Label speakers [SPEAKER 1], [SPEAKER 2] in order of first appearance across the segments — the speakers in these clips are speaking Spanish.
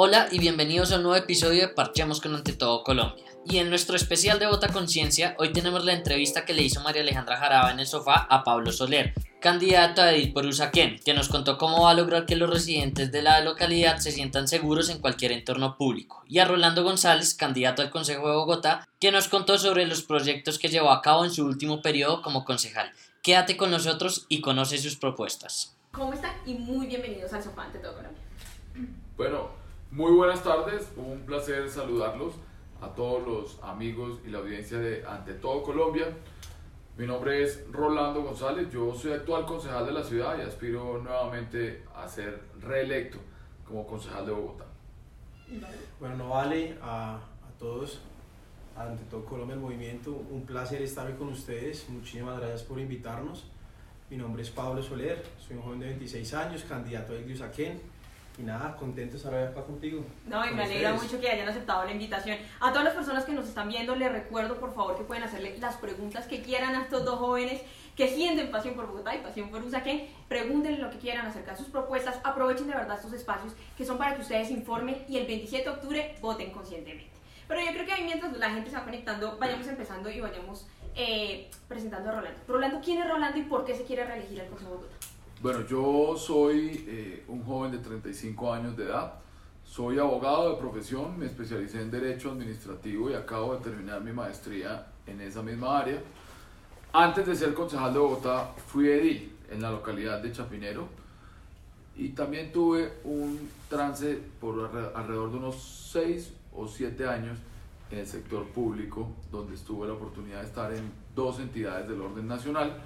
[SPEAKER 1] Hola y bienvenidos a un nuevo episodio de Parchemos con Ante Todo Colombia. Y en nuestro especial de Vota Conciencia, hoy tenemos la entrevista que le hizo María Alejandra Jaraba en el sofá a Pablo Soler, candidato a Edil por Usaquén, que nos contó cómo va a lograr que los residentes de la localidad se sientan seguros en cualquier entorno público. Y a Rolando González, candidato al Consejo de Bogotá, que nos contó sobre los proyectos que llevó a cabo en su último periodo como concejal. Quédate con nosotros y conoce sus propuestas.
[SPEAKER 2] ¿Cómo están? Y muy bienvenidos al Sofá Ante Todo Colombia.
[SPEAKER 3] Bueno, muy buenas tardes, un placer saludarlos a todos los amigos y la audiencia de Ante Todo Colombia. Mi nombre es Rolando González, yo soy actual concejal de la ciudad y aspiro nuevamente a ser reelecto como concejal de Bogotá.
[SPEAKER 4] Bueno, no vale a, a todos, ante todo Colombia, el movimiento, un placer estar hoy con ustedes, muchísimas gracias por invitarnos. Mi nombre es Pablo Soler, soy un joven de 26 años, candidato a Usaquén y nada, contento de estar acá contigo.
[SPEAKER 2] No, y me alegra mucho que hayan aceptado la invitación. A todas las personas que nos están viendo, les recuerdo por favor que pueden hacerle las preguntas que quieran a estos dos jóvenes que sienten pasión por Bogotá y pasión por Usaquén. Pregúntenle lo que quieran acerca de sus propuestas. Aprovechen de verdad estos espacios que son para que ustedes informen y el 27 de octubre voten conscientemente. Pero yo creo que ahí mientras la gente se va conectando, vayamos empezando y vayamos eh, presentando a Rolando. Rolando, ¿quién es Rolando y por qué se quiere reelegir al Consejo de Bogotá?
[SPEAKER 3] Bueno, yo soy eh, un joven de 35 años de edad, soy abogado de profesión, me especialicé en Derecho Administrativo y acabo de terminar mi maestría en esa misma área. Antes de ser concejal de Bogotá, fui edil en la localidad de Chapinero y también tuve un trance por alrededor de unos 6 o 7 años en el sector público, donde tuve la oportunidad de estar en dos entidades del orden nacional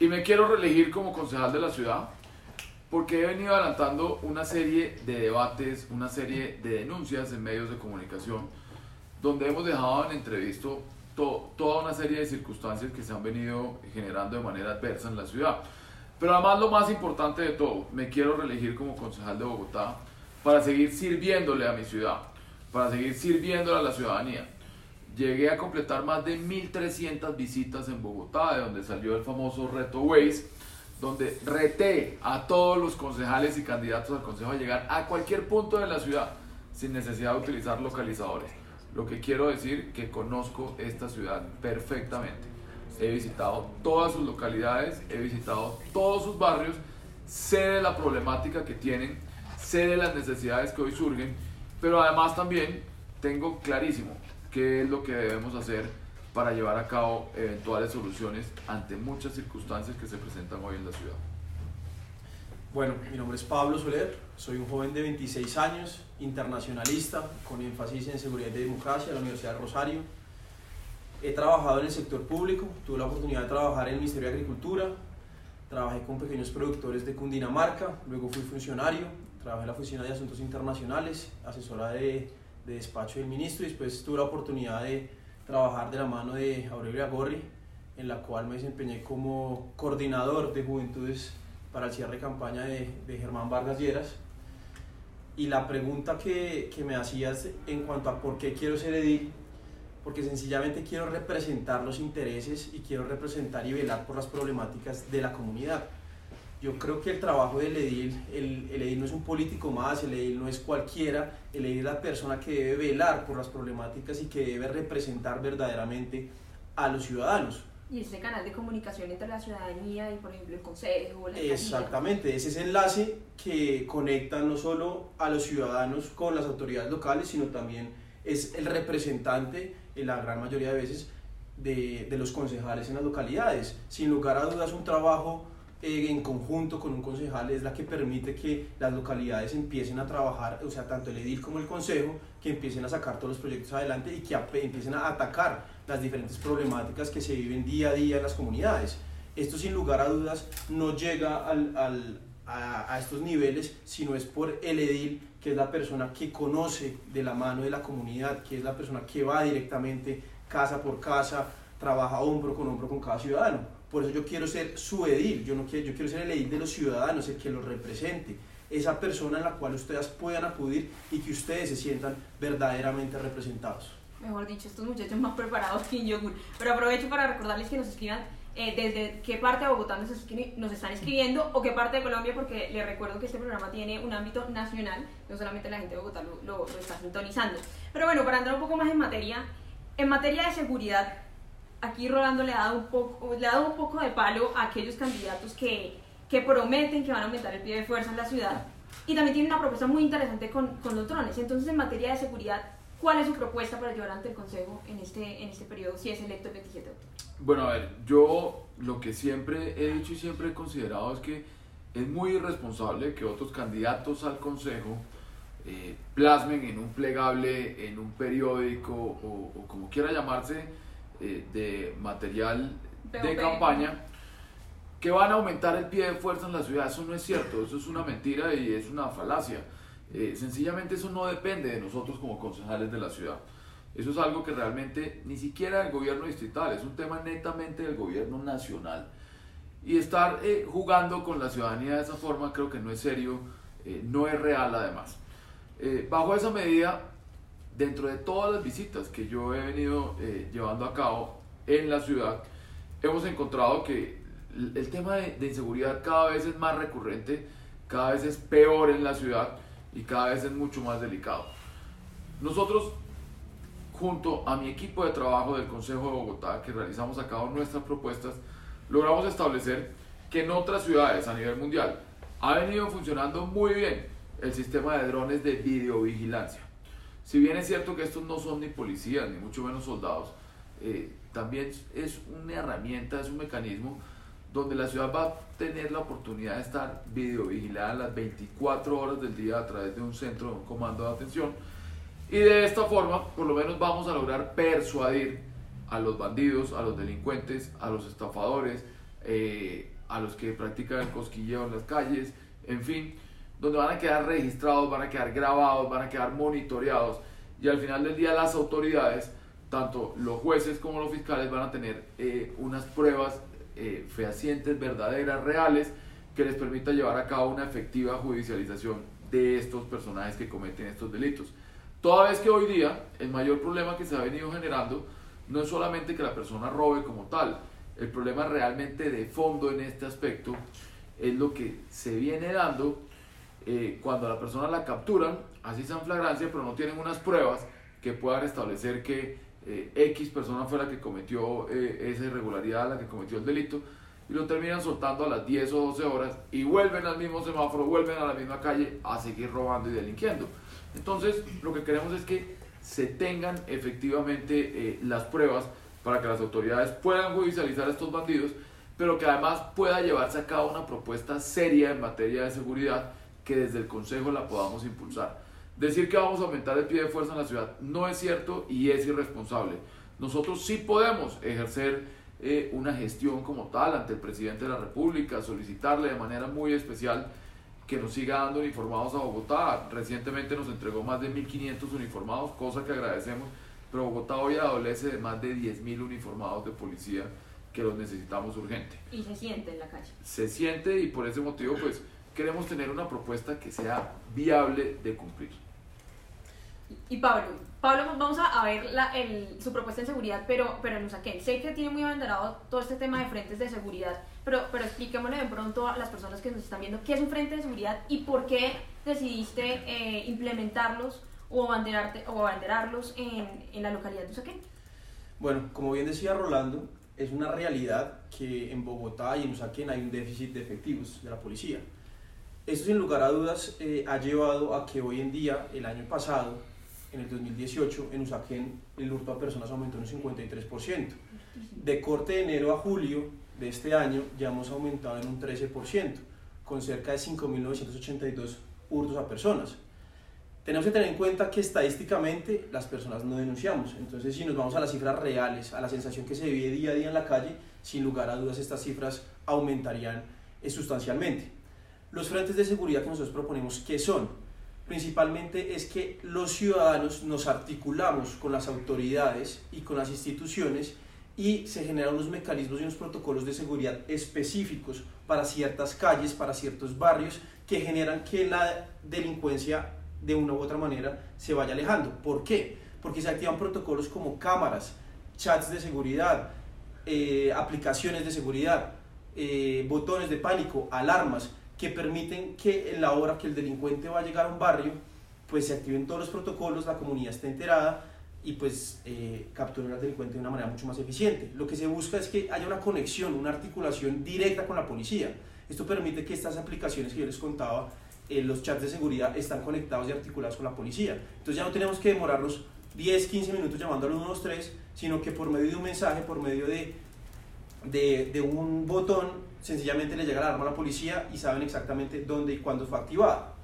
[SPEAKER 3] y me quiero reelegir como concejal de la ciudad porque he venido adelantando una serie de debates, una serie de denuncias en medios de comunicación, donde hemos dejado en entrevisto toda una serie de circunstancias que se han venido generando de manera adversa en la ciudad. Pero además lo más importante de todo, me quiero reelegir como concejal de Bogotá para seguir sirviéndole a mi ciudad, para seguir sirviéndole a la ciudadanía llegué a completar más de 1.300 visitas en Bogotá, de donde salió el famoso reto Waze, donde reté a todos los concejales y candidatos al consejo a llegar a cualquier punto de la ciudad sin necesidad de utilizar localizadores. Lo que quiero decir que conozco esta ciudad perfectamente. He visitado todas sus localidades, he visitado todos sus barrios, sé de la problemática que tienen, sé de las necesidades que hoy surgen, pero además también tengo clarísimo qué es lo que debemos hacer para llevar a cabo eventuales soluciones ante muchas circunstancias que se presentan hoy en la ciudad.
[SPEAKER 4] Bueno, mi nombre es Pablo Soler, soy un joven de 26 años, internacionalista, con énfasis en seguridad y democracia en la Universidad de Rosario. He trabajado en el sector público, tuve la oportunidad de trabajar en el Ministerio de Agricultura, trabajé con pequeños productores de Cundinamarca, luego fui funcionario, trabajé en la Oficina de Asuntos Internacionales, asesora de de despacho del ministro y después tuve la oportunidad de trabajar de la mano de Aurelio Agorri, en la cual me desempeñé como coordinador de juventudes para el cierre de campaña de, de Germán Vargas Lleras. Y la pregunta que, que me hacías en cuanto a por qué quiero ser edil, porque sencillamente quiero representar los intereses y quiero representar y velar por las problemáticas de la comunidad yo creo que el trabajo del edil, el, el, edil no es un político más, el edil no es cualquiera, el edil es la persona que debe velar por las problemáticas y que debe representar verdaderamente a los ciudadanos.
[SPEAKER 2] Y ese canal de comunicación entre la ciudadanía y, por ejemplo, el consejo, la
[SPEAKER 4] Exactamente, ese es el enlace que conecta no solo a los ciudadanos con las autoridades locales, sino también es el representante, en la gran mayoría de veces, de, de los concejales en las localidades. Sin lugar a dudas, un trabajo eh, en conjunto con un concejal es la que permite que las localidades empiecen a trabajar, o sea, tanto el edil como el consejo, que empiecen a sacar todos los proyectos adelante y que empiecen a atacar las diferentes problemáticas que se viven día a día en las comunidades. Esto sin lugar a dudas no llega al, al, a, a estos niveles, sino es por el edil, que es la persona que conoce de la mano de la comunidad, que es la persona que va directamente casa por casa, trabaja hombro con hombro con cada ciudadano por eso yo quiero ser su edil, yo, no quiero, yo quiero ser el edil de los ciudadanos, el que los represente, esa persona en la cual ustedes puedan acudir y que ustedes se sientan verdaderamente representados.
[SPEAKER 2] Mejor dicho, estos muchachos más preparados que yogur. Pero aprovecho para recordarles que nos escriban eh, desde qué parte de Bogotá nos, nos están escribiendo o qué parte de Colombia, porque les recuerdo que este programa tiene un ámbito nacional, no solamente la gente de Bogotá lo, lo- lo está sintonizando. Pero bueno, para entrar un poco más en materia, en materia de seguridad, aquí Rolando le ha dado un poco, le ha dado un poco de palo a aquellos candidatos que, que prometen que van a aumentar el pie de fuerza en la ciudad y también tiene una propuesta muy interesante con, con los drones. Entonces, en materia de seguridad, ¿cuál es su propuesta para llevar ante el Consejo en este, en este periodo si es electo el 27 de octubre?
[SPEAKER 3] Bueno, a ver, yo lo que siempre he dicho y siempre he considerado es que es muy irresponsable que otros candidatos al Consejo eh, plasmen en un plegable, en un periódico o, o como quiera llamarse, eh, de material de campaña, que van a aumentar el pie de fuerza en la ciudad. Eso no es cierto, eso es una mentira y es una falacia. Eh, sencillamente eso no depende de nosotros como concejales de la ciudad. Eso es algo que realmente ni siquiera del gobierno distrital, es un tema netamente del gobierno nacional. Y estar eh, jugando con la ciudadanía de esa forma creo que no es serio, eh, no es real además. Bajo esa medida, dentro de todas las visitas que yo he venido eh, llevando a cabo en la ciudad, hemos encontrado que el tema de, de inseguridad cada vez es más recurrente, cada vez es peor en la ciudad y cada vez es mucho más delicado. Nosotros, junto a mi equipo de trabajo del Consejo de Bogotá, que realizamos a cabo nuestras propuestas, logramos establecer que en otras ciudades a nivel mundial ha venido funcionando muy bien el sistema de drones de videovigilancia. Si bien es cierto que estos no son ni policías, ni mucho menos soldados, eh, también es una herramienta, es un mecanismo donde la ciudad va a tener la oportunidad de estar videovigilada las 24 horas del día a través de un centro, de un comando de atención. Y de esta forma, por lo menos vamos a lograr persuadir a los bandidos, a los delincuentes, a los estafadores, eh, a los que practican el cosquilleo en las calles, en fin, donde van a quedar registrados, van a quedar grabados, van a quedar monitoreados y al final del día las autoridades, tanto los jueces como los fiscales van a tener eh, unas pruebas eh, fehacientes, verdaderas, reales, que les permita llevar a cabo una efectiva judicialización de estos personajes que cometen estos delitos. Toda vez que hoy día el mayor problema que se ha venido generando no es solamente que la persona robe como tal, el problema realmente de fondo en este aspecto es lo que se viene dando eh, cuando a la persona la capturan, así sea en flagrancia, pero no tienen unas pruebas que puedan establecer que eh, X persona fue la que cometió eh, esa irregularidad, la que cometió el delito, y lo terminan soltando a las 10 o 12 horas y vuelven al mismo semáforo, vuelven a la misma calle a seguir robando y delinquiendo. Entonces, lo que queremos es que se tengan efectivamente eh, las pruebas para que las autoridades puedan judicializar a estos bandidos, pero que además pueda llevarse a cabo una propuesta seria en materia de seguridad que desde el Consejo la podamos impulsar. Decir que vamos a aumentar el pie de fuerza en la ciudad no es cierto y es irresponsable. Nosotros sí podemos ejercer eh, una gestión como tal ante el presidente de la República, solicitarle de manera muy especial que nos siga dando uniformados a Bogotá. Recientemente nos entregó más de 1.500 uniformados, cosa que agradecemos, pero Bogotá hoy adolece de más de 10.000 uniformados de policía que los necesitamos urgente.
[SPEAKER 2] Y se siente en la calle.
[SPEAKER 3] Se siente y por ese motivo pues queremos tener una propuesta que sea viable de cumplir.
[SPEAKER 2] Y Pablo, Pablo, vamos a, ver la, el, su propuesta en seguridad, pero, pero en Usaquén. Sé que tiene muy abanderado todo este tema de frentes de seguridad, pero, pero expliquémosle de pronto a las personas que nos están viendo qué es un frente de seguridad y por qué decidiste eh, implementarlos o, abanderarte, o abanderarlos en, en la localidad de Usaquén.
[SPEAKER 4] Bueno, como bien decía Rolando, es una realidad que en Bogotá y en Usaquén hay un déficit de efectivos de la policía. Esto sin lugar a dudas eh, ha llevado a que hoy en día, el año pasado, en el 2018, en Usaquén el hurto a personas aumentó en un 53%. De corte de enero a julio de este año ya hemos aumentado en un 13%, con cerca de 5.982 hurtos a personas. Tenemos que tener en cuenta que estadísticamente las personas no denunciamos, entonces si nos vamos a las cifras reales, a la sensación que se vive día a día en la calle, sin lugar a dudas estas cifras aumentarían sustancialmente. Los frentes de seguridad que nosotros proponemos, ¿qué son? Principalmente es que los ciudadanos nos articulamos con las autoridades y con las instituciones y se generan unos mecanismos y unos protocolos de seguridad específicos para ciertas calles, para ciertos barrios, que generan que la delincuencia de una u otra manera se vaya alejando. ¿Por qué? Porque se activan protocolos como cámaras, chats de seguridad, eh, aplicaciones de seguridad, eh, botones de pánico, alarmas, que permiten que en la hora que el delincuente va a llegar a un barrio, pues se activen todos los protocolos, la comunidad esté enterada y pues eh, capturen al delincuente de una manera mucho más eficiente. Lo que se busca es que haya una conexión, una articulación directa con la policía. Esto permite que estas aplicaciones que yo les contaba, eh, los chats de seguridad están conectados y articulados con la policía. Entonces ya no tenemos que demorarnos 10, 15 minutos llamando al 123, sino que por medio de un mensaje, por medio de, de, de un botón, sencillamente le llega la alarma a la policía y saben exactamente dónde y cuándo fue activada.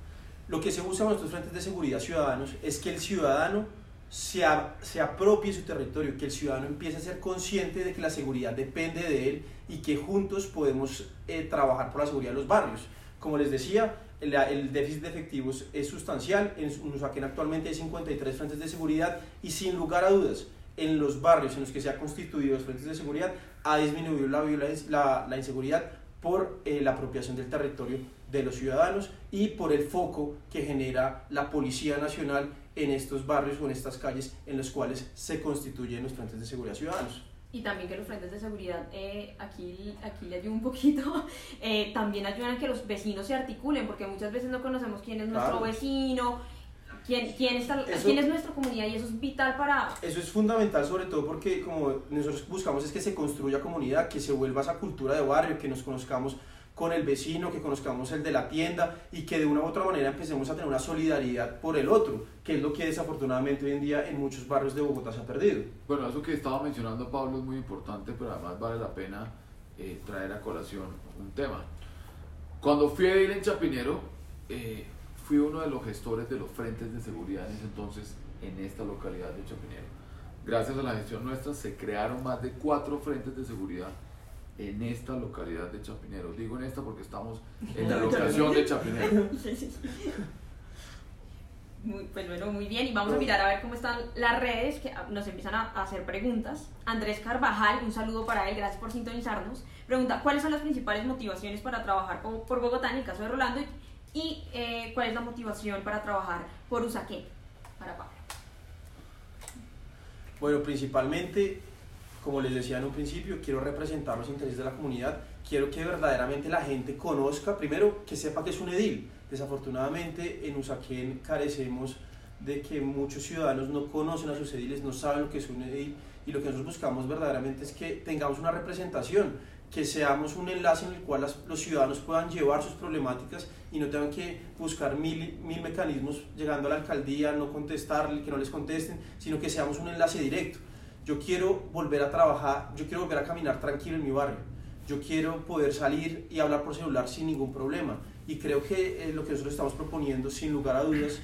[SPEAKER 4] Lo que se usa en nuestros frentes de seguridad ciudadanos es que el ciudadano se, a, se apropie su territorio, que el ciudadano empiece a ser consciente de que la seguridad depende de él y que juntos podemos eh, trabajar por la seguridad de los barrios. Como les decía, el, déficit de efectivos es sustancial, en Usaquén actualmente hay 53 frentes de seguridad y sin lugar a dudas, en los barrios en los que se ha constituido los frentes de seguridad ha disminuido la, violencia, la, la inseguridad por eh, la apropiación del territorio de los ciudadanos y por el foco que genera la Policía Nacional en estos barrios o en estas calles en los cuales se constituyen los frentes de seguridad ciudadanos.
[SPEAKER 2] Y también que los frentes de seguridad, eh, aquí, aquí le ayudo un poquito, eh, también ayudan a que los vecinos se articulen, porque muchas veces no conocemos quién es nuestro
[SPEAKER 4] Claro.
[SPEAKER 2] vecino, quién, quién, está,
[SPEAKER 4] Eso-
[SPEAKER 2] quién es nuestra comunidad, y eso es vital para...
[SPEAKER 4] Eso es fundamental, sobre todo porque como nosotros buscamos es que se construya comunidad, que se vuelva esa cultura de barrio, que nos conozcamos con el vecino, que conozcamos el de la tienda y que de una u otra manera empecemos a tener una solidaridad por el otro, que es lo que desafortunadamente hoy en día en muchos barrios de Bogotá se ha perdido.
[SPEAKER 3] Bueno, eso que estaba mencionando Pablo es muy importante, pero además vale la pena eh, traer a colación un tema. Cuando fui a ir en Chapinero, eh, fui uno de los gestores de los frentes de seguridad en ese entonces en esta localidad de Chapinero. Gracias a la gestión nuestra se crearon más de cuatro frentes de seguridad en esta localidad de Chapinero. Digo en esta porque estamos en la locación de Chapinero.
[SPEAKER 2] Muy, pues bueno, muy bien, y vamos a mirar a ver cómo están las redes, que nos empiezan a hacer preguntas. Andrés Carvajal, un saludo para él, gracias por sintonizarnos. Pregunta, ¿cuáles son las principales motivaciones para trabajar por Bogotá en el caso de Rolando? Y eh, ¿cuál es la motivación para trabajar por Usaquén? Para Pablo.
[SPEAKER 4] Bueno, principalmente, como les decía en un principio, quiero representar los intereses de la comunidad, quiero que verdaderamente la gente conozca, primero que sepa que es un edil. Desafortunadamente en Usaquén carecemos de que muchos ciudadanos no conocen a sus ediles, no saben lo que es un edil y lo que nosotros buscamos verdaderamente es que tengamos una representación, que seamos un enlace en el cual las- los ciudadanos puedan llevar sus problemáticas y no tengan que buscar mil, mil mecanismos llegando a la alcaldía, no contestar, que no les contesten, sino que seamos un enlace directo. Yo quiero volver a trabajar, yo quiero volver a caminar tranquilo en mi barrio. Yo quiero poder salir y hablar por celular sin ningún problema. Y creo que eh, lo que nosotros estamos proponiendo, sin lugar a dudas,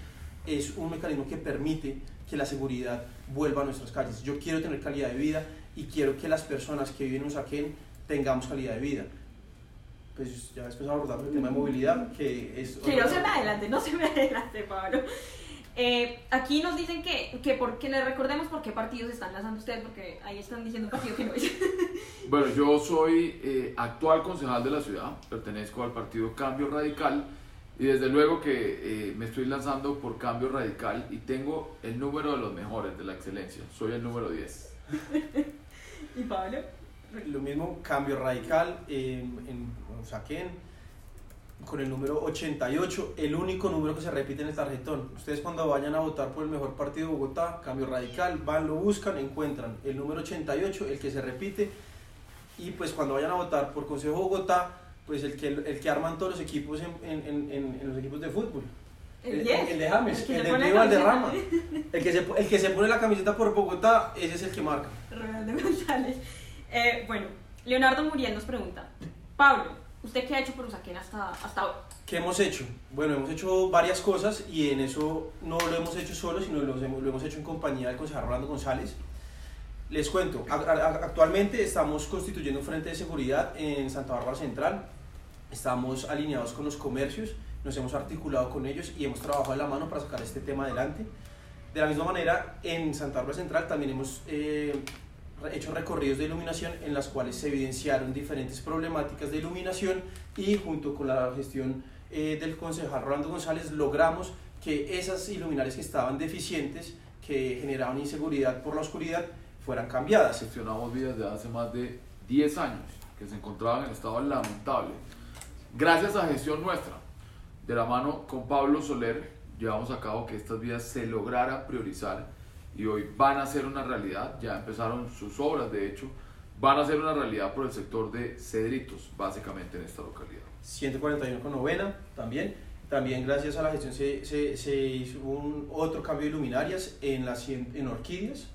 [SPEAKER 4] es un mecanismo que permite que la seguridad vuelva a nuestras calles. Yo quiero tener calidad de vida y quiero que las personas que viven en Usaquén tengamos calidad de vida. Pues ya después abordamos el tema de movilidad, que es...
[SPEAKER 2] Que no se me adelante, no se me adelante, Pablo. Eh, aquí nos dicen que, que, por, que les recordemos por qué partidos están lanzando ustedes, porque ahí están diciendo un partido que no es.
[SPEAKER 3] Bueno, yo soy eh, actual concejal de la ciudad, pertenezco al partido Cambio Radical y desde luego que eh, me estoy lanzando por Cambio Radical y tengo el número de los mejores, de la excelencia. Soy el número 10.
[SPEAKER 2] ¿Y Pablo?
[SPEAKER 4] Lo mismo, cambio radical en, en Usaquén, con el número 88, el único número que se repite en el tarjetón. Ustedes cuando vayan a votar por el mejor partido de Bogotá, cambio radical, van, lo buscan, encuentran el número 88, el que se repite, y pues cuando vayan a votar por Consejo Bogotá, pues el que, el que arman todos los equipos en, en, en, en los equipos de fútbol.
[SPEAKER 2] El
[SPEAKER 4] El,
[SPEAKER 2] 10.
[SPEAKER 4] el de James,
[SPEAKER 2] El
[SPEAKER 4] el, de
[SPEAKER 2] la
[SPEAKER 4] Valderrama.
[SPEAKER 2] camiseta.
[SPEAKER 4] El que, se, el que se pone la camiseta por Bogotá, ese es el que marca.
[SPEAKER 2] Ronaldo González. Eh, bueno, Leonardo Muriel nos pregunta, Pablo, ¿usted qué ha hecho por Usaquén hasta, hasta ahora?
[SPEAKER 4] ¿Qué hemos hecho? Bueno, hemos hecho varias cosas y en eso no lo hemos hecho solo, sino lo hemos, hecho en compañía del concejal Rolando González. Les cuento, actualmente estamos constituyendo un frente de seguridad en Santa Bárbara Central, estamos alineados con los comercios, nos hemos articulado con ellos y hemos trabajado de la mano para sacar este tema adelante. De la misma manera, en Santa Bárbara Central también hemos eh, hecho recorridos de iluminación en las cuales se evidenciaron diferentes problemáticas de iluminación y junto con la gestión eh, del concejal Rolando González logramos que esas iluminarias que estaban deficientes, que generaban inseguridad por la oscuridad, fueran cambiadas.
[SPEAKER 3] Gestionamos vías de hace más de 10 años que se encontraban en estado lamentable. Gracias a gestión nuestra, de la mano con Pablo Soler, llevamos a cabo que estas vías se lograran priorizar y hoy van a ser una realidad, ya empezaron sus obras de hecho, van a ser una realidad por el sector de Cedritos, básicamente en esta localidad.
[SPEAKER 4] 141 con novena también. También gracias a la gestión se, se, se hizo un otro cambio de luminarias en, las, en Orquídeas.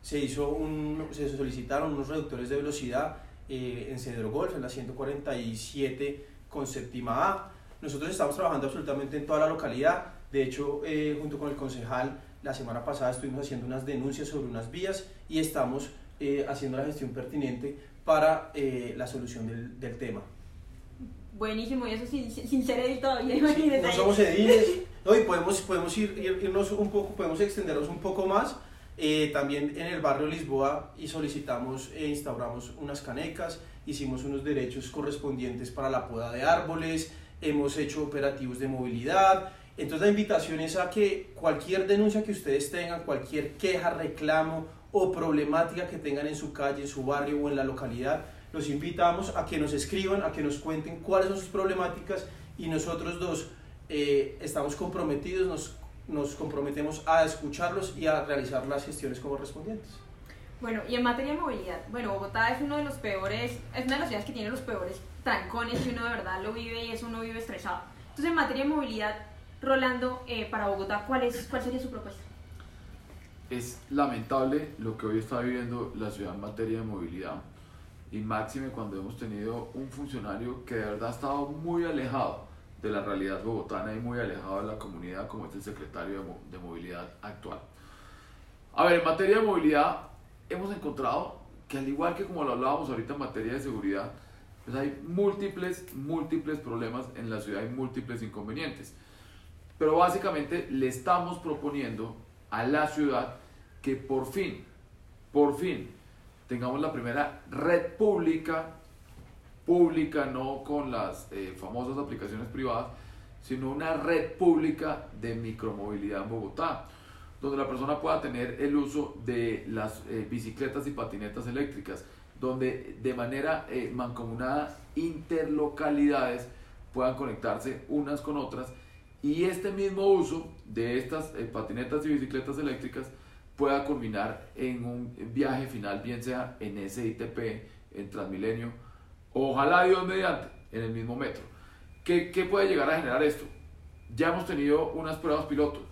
[SPEAKER 4] Se, hizo un, se solicitaron unos reductores de velocidad eh, en Cedro Golf, en la 147 con séptima A. Nosotros estamos trabajando absolutamente en toda la localidad. De hecho, eh, junto con el concejal, la semana pasada estuvimos haciendo unas denuncias sobre unas vías y estamos eh, haciendo la gestión pertinente para la solución del, del tema
[SPEAKER 2] buenísimo y eso sin, sin ser edil todavía, imagínense.
[SPEAKER 4] no somos ediles, no, y podemos, podemos ir, irnos un poco, podemos extendernos un poco más. Eh, también en el barrio Lisboa y solicitamos e instauramos unas canecas, hicimos unos derechos correspondientes para la poda de árboles, hemos hecho operativos de movilidad. Entonces la invitación es a que cualquier denuncia que ustedes tengan, cualquier queja, reclamo o problemática que tengan en su calle, en su barrio o en la localidad, los invitamos a que nos escriban, a que nos cuenten cuáles son sus problemáticas y nosotros dos eh, estamos comprometidos, nos, nos comprometemos a escucharlos y a realizar las gestiones correspondientes.
[SPEAKER 2] Bueno, y en materia de movilidad, bueno, Bogotá es uno de los peores, es una de las ciudades que tiene los peores trancones y uno de verdad lo vive y eso uno vive estresado. Entonces, en materia de movilidad, Rolando, eh, para Bogotá, ¿cuál, es, ¿cuál sería su propuesta?
[SPEAKER 3] Es lamentable lo que hoy está viviendo la ciudad en materia de movilidad y máxime cuando hemos tenido un funcionario que de verdad ha estado muy alejado de la realidad bogotana y muy alejado de la comunidad como es el secretario de, movilidad actual. A ver, en materia de movilidad hemos encontrado que al igual que como lo hablábamos ahorita en materia de seguridad, pues hay múltiples, múltiples problemas en la ciudad y múltiples inconvenientes. Pero básicamente le estamos proponiendo a la ciudad que por fin, por fin, tengamos la primera red pública, pública no con las eh, famosas aplicaciones privadas, sino una red pública de micromovilidad en Bogotá, donde la persona pueda tener el uso de las eh, bicicletas y patinetas eléctricas, donde de manera eh, mancomunada interlocalidades puedan conectarse unas con otras y este mismo uso de estas patinetas y bicicletas eléctricas pueda culminar en un viaje final, bien sea en SITP, en Transmilenio, ojalá Dios mediante, en el mismo metro. ¿Qué, ¿Qué, puede llegar a generar esto? Ya hemos tenido unas pruebas piloto.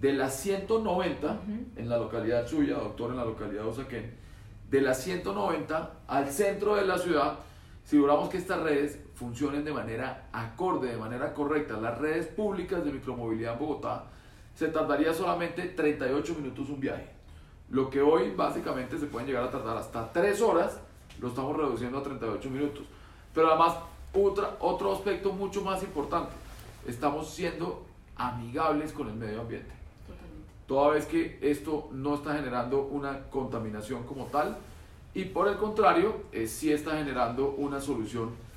[SPEAKER 3] De las 190 en la localidad suya, doctor, en la localidad de Usaquén, de las 190 al centro de la ciudad, si logramos que estas redes funcionen de manera acorde, de manera correcta, las redes públicas de micromovilidad en Bogotá, se tardaría solamente 38 minutos un viaje. Lo que hoy básicamente se pueden llegar a tardar hasta 3 horas, lo estamos reduciendo a 38 minutos. Pero además, otra, otro aspecto mucho más importante, estamos siendo amigables con el medio ambiente. Toda vez que esto no está generando una contaminación como tal, y por el contrario, eh, sí está generando una solución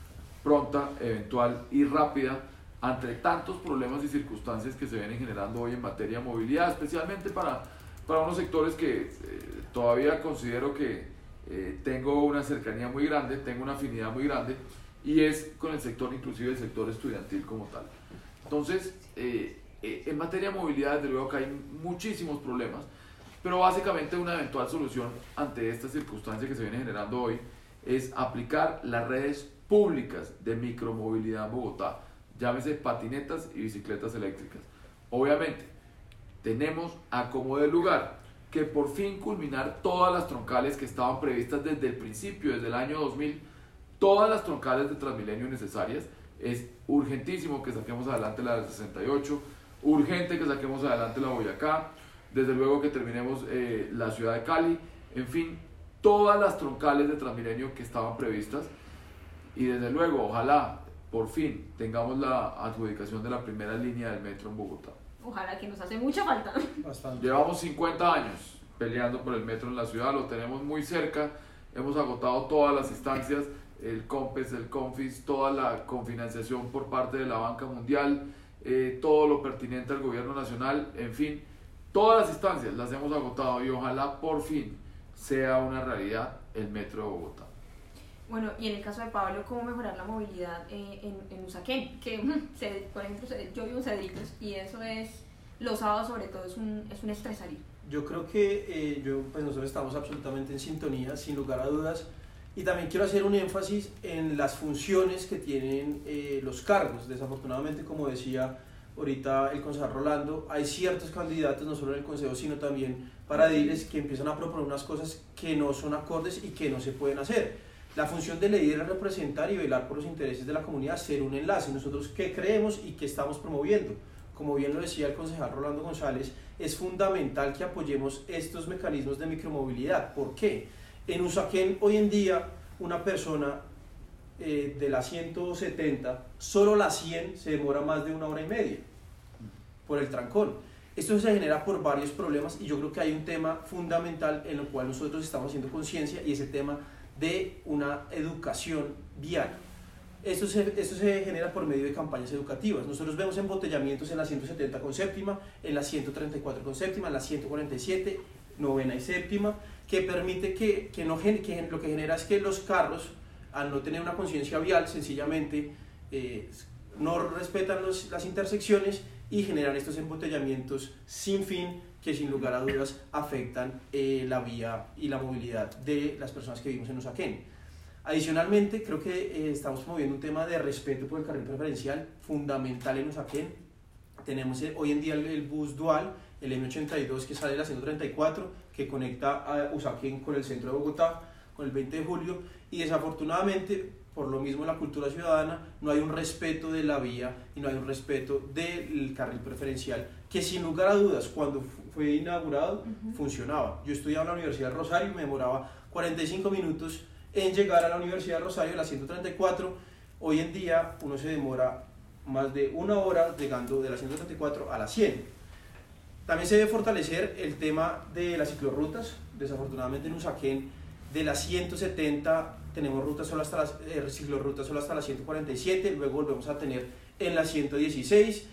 [SPEAKER 3] pronta, eventual y rápida ante tantos problemas y circunstancias que se vienen generando hoy en materia de movilidad, especialmente para, para unos sectores que eh, todavía considero que eh, tengo una cercanía muy grande, tengo una afinidad muy grande, y es con el sector, inclusive el sector estudiantil como tal. Entonces, eh, en materia de movilidad, desde luego que hay muchísimos problemas, pero básicamente una eventual solución ante esta circunstancia que se viene generando hoy es aplicar las redes públicas de micromovilidad en Bogotá llámese patinetas y bicicletas eléctricas. Obviamente, tenemos a como de lugar que por fin culminar todas las troncales que estaban previstas desde el principio, desde el año 2000, todas las troncales de Transmilenio necesarias. Es urgentísimo que saquemos adelante la del 68, urgente que saquemos adelante la Boyacá, desde luego que terminemos eh, la ciudad de Cali, en fin, todas las troncales de Transmilenio que estaban previstas y desde luego, ojalá por fin tengamos la adjudicación de la primera línea del metro en Bogotá.
[SPEAKER 2] Ojalá que nos hace mucha falta.
[SPEAKER 3] Llevamos 50 años peleando por el metro en la ciudad, lo tenemos muy cerca, hemos agotado todas las instancias, el COMPES, el CONFIS, toda la confinanciación por parte de la Banca Mundial, eh, todo lo pertinente al gobierno nacional, en fin, todas las instancias las hemos agotado y ojalá por fin sea una realidad el metro de Bogotá.
[SPEAKER 2] Bueno, y en el caso de Pablo, ¿cómo mejorar la movilidad eh, en, en Usaquén? Que, mm, se- por ejemplo, se- yo vivo en Cedritos y eso es, los sábados sobre todo, es un, es un estrés salir.
[SPEAKER 4] Yo creo que eh, yo, pues nosotros estamos absolutamente en sintonía, sin lugar a dudas. Y también quiero hacer un énfasis en las funciones que tienen eh, los cargos. Desafortunadamente, como decía ahorita el concejal Rolando, hay ciertos candidatos, no solo en el consejo, sino también para ediles, que empiezan a proponer unas cosas que no son acordes y que no se pueden hacer. La función del edil es representar y velar por los intereses de la comunidad, ser un enlace. Nosotros qué creemos y qué estamos promoviendo. Como bien lo decía el concejal Rolando González, es fundamental que apoyemos estos mecanismos de micromovilidad. ¿Por qué? En Usaquén hoy en día una persona eh, de las 170, solo la 100 se demora más de una hora y media por el trancón. Esto se genera por varios problemas y yo creo que hay un tema fundamental en el cual nosotros estamos haciendo conciencia y es el tema de una educación vial. Esto se, esto se genera por medio de campañas educativas. Nosotros vemos embotellamientos en la 170 con séptima, en la 134 con séptima, en la 147, novena y séptima, que permite que, que, no, que lo que genera es que los carros, al no tener una conciencia vial, sencillamente eh, no respetan los- las intersecciones y generan estos embotellamientos sin fin que sin lugar a dudas afectan eh, la vía y la movilidad de las personas que vivimos en Usaquén. Adicionalmente, creo que eh, estamos promoviendo un tema de respeto por el carril preferencial fundamental en Usaquén. Tenemos eh, hoy en día el, el bus dual, el M82 que sale de la 134, que conecta a Usaquén con el centro de Bogotá, con el 20 de julio, y desafortunadamente, por lo mismo en la cultura ciudadana, no hay un respeto de la vía y no hay un respeto del carril preferencial, que sin lugar a dudas, cuando fu- fue inaugurado,
[SPEAKER 2] Ujú.
[SPEAKER 4] funcionaba. Yo estudiaba en la Universidad de Rosario y me demoraba 45 minutos en llegar a la Universidad de Rosario, la 134. Hoy en día uno se demora más de una hora llegando de la 134 a la 100. También se debe fortalecer el tema de las ciclorrutas. Desafortunadamente en Usaquén de las 170 tenemos rutas solo hasta las eh, ciclorrutas solo hasta las 147, luego volvemos a tener en las 116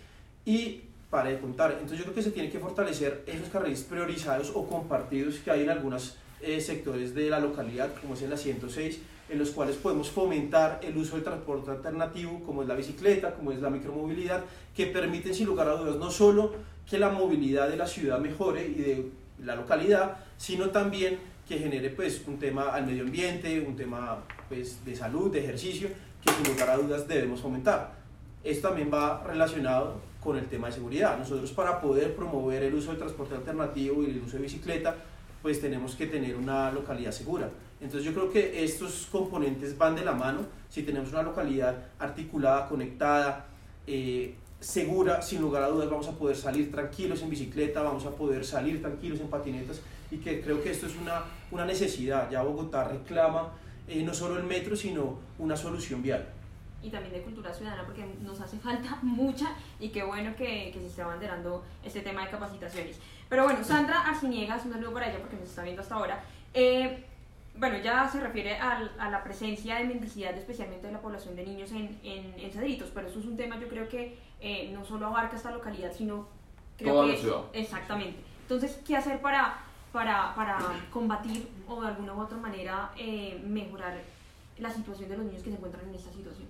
[SPEAKER 4] y para de contar. Entonces yo creo que se tiene que fortalecer esos carriles priorizados o compartidos que hay en algunos eh, sectores de la localidad, como es en la 106, en los cuales podemos fomentar el uso del transporte alternativo, como es la bicicleta, como es la micromovilidad, que permiten sin lugar a dudas no solo que la movilidad de la ciudad mejore y de la localidad, sino también que genere pues un tema al medio ambiente, un tema pues de salud, de ejercicio, que sin lugar a dudas debemos fomentar. Esto también va relacionado con el tema de seguridad. Nosotros para poder promover el uso del transporte alternativo y el uso de bicicleta, pues tenemos que tener una localidad segura. Entonces yo creo que estos componentes van de la mano. Si tenemos una localidad articulada, conectada, eh, segura, sin lugar a dudas vamos a poder salir tranquilos en bicicleta, vamos a poder salir tranquilos en patinetas y que creo que esto es una, una necesidad. Ya Bogotá reclama eh, no solo el metro, sino una solución vial.
[SPEAKER 2] Y también de cultura ciudadana porque nos hace falta mucha y qué bueno que, que se esté abanderando este tema de capacitaciones. Pero bueno, Sandra Arciniegas, un saludo para ella porque nos está viendo hasta ahora. Eh, bueno, ya se refiere al- a, la presencia de mendicidad, especialmente de la población de niños en, en, en Cedritos, pero eso es un tema yo creo que eh, no solo abarca esta localidad, sino creo
[SPEAKER 3] Toda
[SPEAKER 2] que
[SPEAKER 3] la ciudad.
[SPEAKER 2] Exactamente. Entonces, ¿qué hacer para, para, para combatir o de alguna u otra manera eh, mejorar la situación de los niños que se encuentran en esta situación?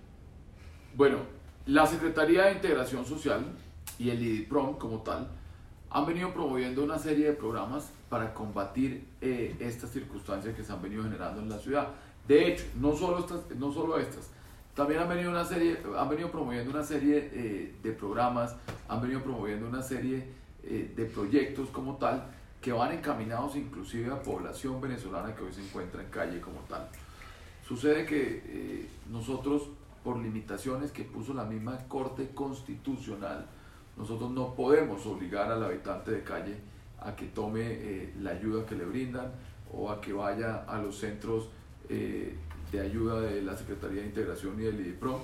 [SPEAKER 3] Bueno, la Secretaría de Integración Social y el IDIPROM como tal han venido promoviendo una serie de programas para combatir eh, estas circunstancias que se han venido generando en la ciudad. De hecho, no solo estas, no solo estas también han venido, una serie, han venido promoviendo una serie eh, de programas, han venido promoviendo una serie eh, de proyectos como tal que van encaminados inclusive a población venezolana que hoy se encuentra en calle como tal. Sucede que nosotros, por limitaciones que puso la misma Corte Constitucional, nosotros no podemos obligar al habitante de calle a que tome eh, la ayuda que le brindan o a que vaya a los centros eh, de ayuda de la Secretaría de Integración y del IDIPRO.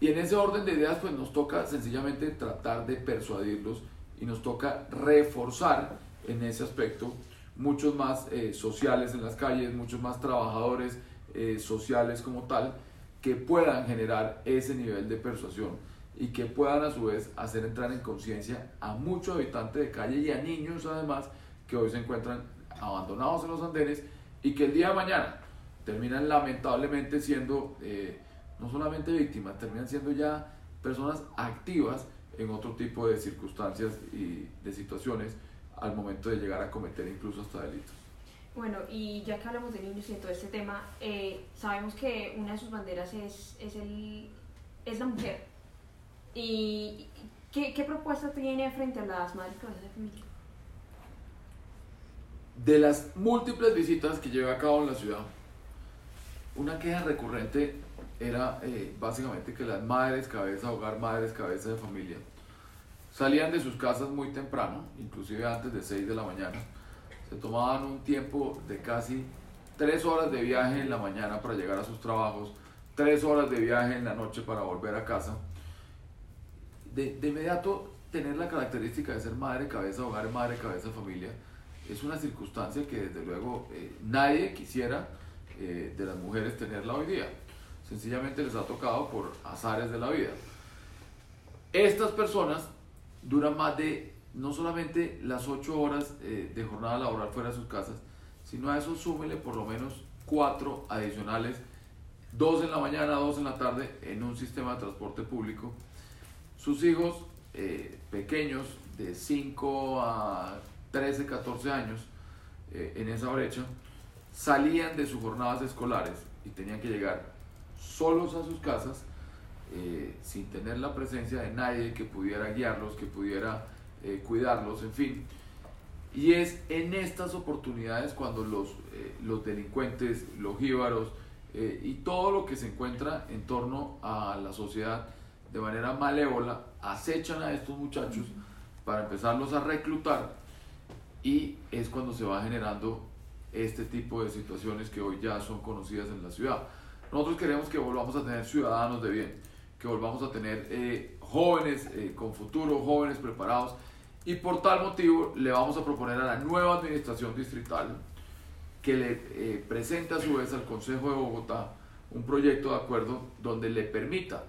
[SPEAKER 3] Y en ese orden de ideas, pues nos toca sencillamente tratar de persuadirlos y nos toca reforzar en ese aspecto muchos más eh, sociales en las calles, muchos más trabajadores eh, sociales como tal, que puedan generar ese nivel de persuasión y que puedan a su vez hacer entrar en conciencia a muchos habitantes de calle y a niños además que hoy se encuentran abandonados en los andenes y que el día de mañana terminan lamentablemente siendo eh, no solamente víctimas, terminan siendo ya personas activas en otro tipo de circunstancias y de situaciones al momento de llegar a cometer incluso hasta delitos.
[SPEAKER 2] Bueno, y ya que hablamos de niños y de todo este tema, eh, sabemos que una de sus banderas es, es, el, es la mujer. ¿Y qué, qué propuesta tiene frente a las madres cabezas de familia?
[SPEAKER 3] De las múltiples visitas que llevé a cabo en la ciudad, una queja recurrente era eh, básicamente que las madres cabeza hogar, madres cabeza de familia, salían de sus casas muy temprano, inclusive antes de 6 de la mañana, se tomaban un tiempo de casi 3 horas de viaje en la mañana para llegar a sus trabajos, 3 horas de viaje en la noche para volver a casa. De, de inmediato, tener la característica de ser madre cabeza hogar, madre cabeza familia, es una circunstancia que desde luego eh, nadie quisiera eh, de las mujeres tenerla hoy día. Sencillamente les ha tocado por azares de la vida. Estas personas duran más de no solamente las 8 horas eh, de jornada laboral fuera de sus casas, sino a eso súmele por lo menos 4 adicionales, 2 en la mañana, 2 en la tarde, en un sistema de transporte público. Sus hijos eh, pequeños, de 5 a 13, 14 años, eh, en esa brecha, salían de sus jornadas escolares y tenían que llegar solos a sus casas eh, sin tener la presencia de nadie que pudiera guiarlos, que pudiera eh, cuidarlos, en fin. Y es en estas oportunidades cuando los, eh, los delincuentes, los jíbaros y todo lo que se encuentra en torno a la sociedad de manera malévola acechan a estos muchachos para empezarlos a reclutar y es cuando se va generando este tipo de situaciones que hoy ya son conocidas en la ciudad. Nosotros queremos que volvamos a tener ciudadanos de bien, que volvamos a tener eh, jóvenes eh, con futuro, jóvenes preparados. Y por tal motivo le vamos a proponer a la nueva administración distrital que le eh, presente a su vez al Consejo de Bogotá un proyecto de acuerdo donde le permita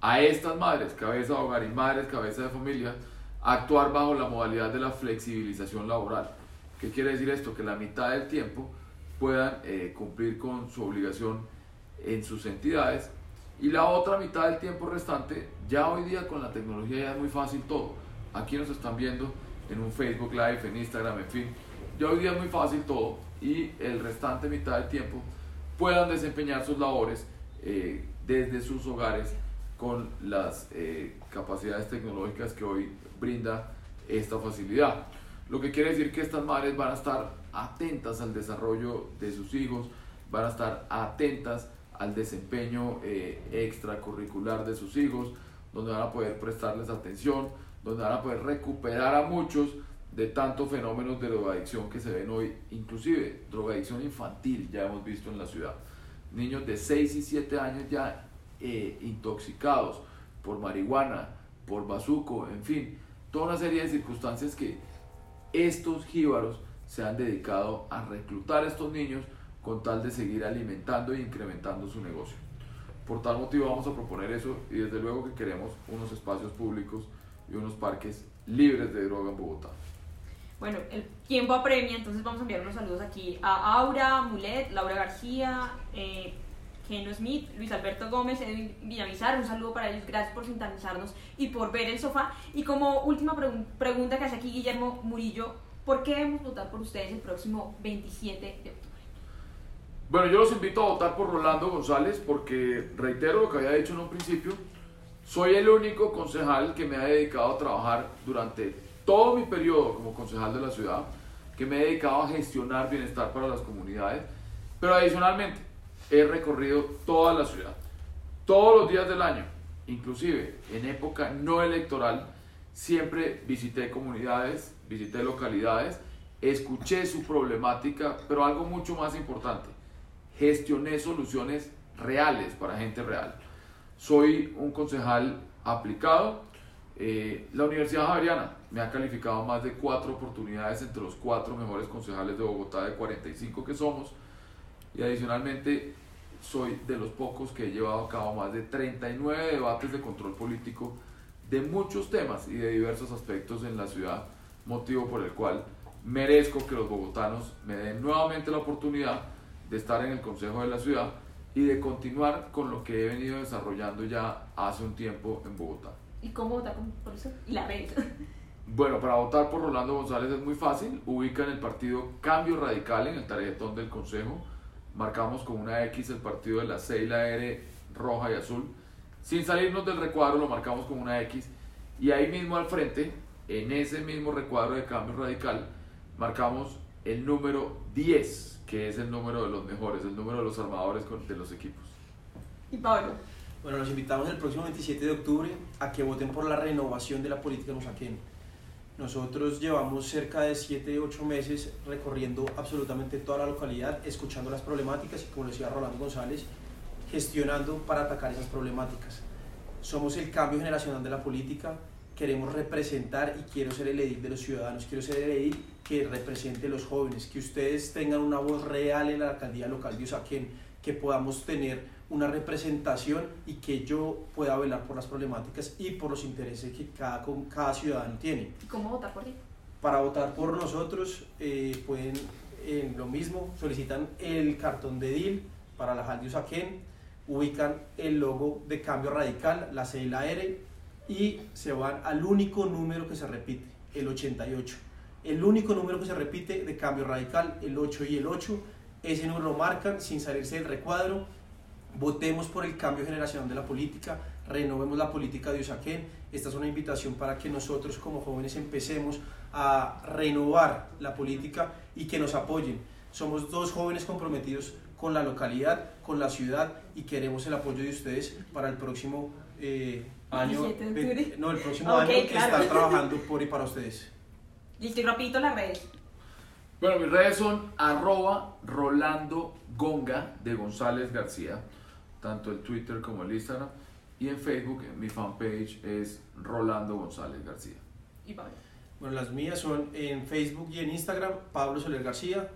[SPEAKER 3] a estas madres, cabeza de hogar y madres, cabeza de familia, actuar bajo la modalidad de la flexibilización laboral. ¿Qué quiere decir esto? Que la mitad del tiempo puedan cumplir con su obligación en sus entidades y la otra mitad del tiempo restante, ya hoy día con la tecnología ya es muy fácil todo. Aquí nos están viendo en un Facebook Live, en Instagram, en fin. Ya hoy día es muy fácil todo y el restante mitad del tiempo puedan desempeñar sus labores eh, desde sus hogares con las eh, capacidades tecnológicas que hoy brinda esta facilidad. Lo que quiere decir que estas madres van a estar atentas al desarrollo de sus hijos, van a estar atentas al desempeño eh, extracurricular de sus hijos, donde van a poder prestarles atención, donde van a poder recuperar a muchos de tantos fenómenos de drogadicción que se ven hoy, inclusive drogadicción infantil ya hemos visto en la ciudad. Niños de 6 y 7 años ya eh, intoxicados por marihuana, por bazuco, en fin, toda una serie de circunstancias que estos jíbaros se han dedicado a reclutar a estos niños con tal de seguir alimentando e incrementando su negocio. Por tal motivo vamos a proponer eso y desde luego que queremos unos espacios públicos y unos parques libres de droga en Bogotá.
[SPEAKER 2] Bueno, el tiempo apremia, entonces vamos a enviar unos saludos aquí a Aura, Mulet, Laura García, eh, Keno Smith, Luis Alberto Gómez, Edwin Villamizar, un saludo para ellos, gracias por sintonizarnos y por ver el sofá. Y como última pregunta que hace aquí Guillermo Murillo, ¿por qué debemos votar por ustedes el próximo 27 de octubre?
[SPEAKER 3] Bueno, yo los invito a votar por Rolando González porque, reitero lo que había dicho en un principio, soy el único concejal que me ha dedicado a trabajar durante todo mi periodo como concejal de la ciudad, que me he dedicado a gestionar bienestar para las comunidades, pero adicionalmente he recorrido toda la ciudad, todos los días del año, inclusive en época no electoral, siempre visité comunidades, visité localidades, escuché su problemática, pero algo mucho más importante, gestioné soluciones reales para gente real. Soy un concejal aplicado. Eh, la Universidad Javeriana me ha calificado más de cuatro oportunidades entre los cuatro mejores concejales de Bogotá de 45 que somos. Y adicionalmente soy de los pocos que he llevado a cabo más de 39 debates de control político de muchos temas y de diversos aspectos en la ciudad, motivo por el cual merezco que los bogotanos me den nuevamente la oportunidad de estar en el Consejo de la Ciudad y de continuar con lo que he venido desarrollando ya hace un tiempo en Bogotá.
[SPEAKER 2] ¿Y cómo votar por eso? Y la red.
[SPEAKER 3] Bueno, para votar por Rolando González es muy fácil. Ubican el partido Cambio Radical en el tarjetón del Consejo. Marcamos con una X el partido de la C y la R roja y azul. Sin salirnos del recuadro lo marcamos con una X. Y ahí mismo al frente, en ese mismo recuadro de Cambio Radical, marcamos el número 10, que es el número de los mejores, el número de los armadores de los equipos.
[SPEAKER 2] ¿Y Pablo?
[SPEAKER 4] Bueno, los invitamos el próximo 27 de octubre a que voten por la renovación de la política Usaquén. Nosotros llevamos cerca de 7, 8 meses recorriendo absolutamente toda la localidad, escuchando las problemáticas y, como decía Rolando González, gestionando para atacar esas problemáticas. Somos el cambio generacional de la política, queremos representar y quiero ser el edil de los ciudadanos, quiero ser el edil que represente a los jóvenes, que ustedes tengan una voz real en la alcaldía local de Usaquén, que podamos tener una representación y que yo pueda velar por las problemáticas y por los intereses que cada, cada ciudadano tiene.
[SPEAKER 2] ¿Y cómo votar por ti?
[SPEAKER 4] Para votar por nosotros eh, pueden eh, lo mismo, solicitan el cartón de DIL para la JAL de Usaquén, ubican el logo de cambio radical, la C y la R, y se van al único número que se repite, el 88. El único número que se repite de cambio radical, el 8 y el 8, ese número lo marcan sin salirse del recuadro. Votemos por el cambio generacional de la política, renovemos la política de Usaquén. Esta es una invitación para que nosotros como jóvenes empecemos a renovar la política y que nos apoyen. Somos dos jóvenes comprometidos con la localidad, con la ciudad y queremos el apoyo de ustedes para el próximo eh, año. No, el próximo año estar trabajando por y para ustedes.
[SPEAKER 2] Listo, y rapidito las redes.
[SPEAKER 3] Bueno, mis redes son arroba Rolando Gonga de González García, tanto el Twitter como el Instagram. Y en Facebook, mi fanpage es Rolando González García.
[SPEAKER 2] ¿Y Pablo?
[SPEAKER 4] Bueno, las mías son en Facebook y en Instagram, Pablo Soler García,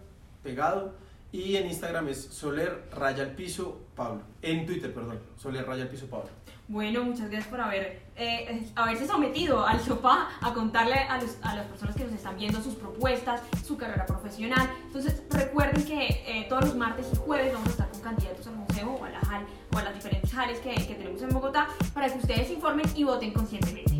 [SPEAKER 4] pegado. Y en Instagram es Soler Raya al Piso Pablo. En Twitter, perdón, Soler Raya al Piso Pablo.
[SPEAKER 2] Bueno, muchas gracias por haber, eh, haberse sometido al sofá a contarle a, los, a, las personas que nos están viendo sus propuestas, su carrera profesional. Entonces, recuerden que eh, todos los martes y jueves vamos a estar con candidatos al museo o a la HAL o a las diferentes HALes que, tenemos en Bogotá para que ustedes informen y voten conscientemente.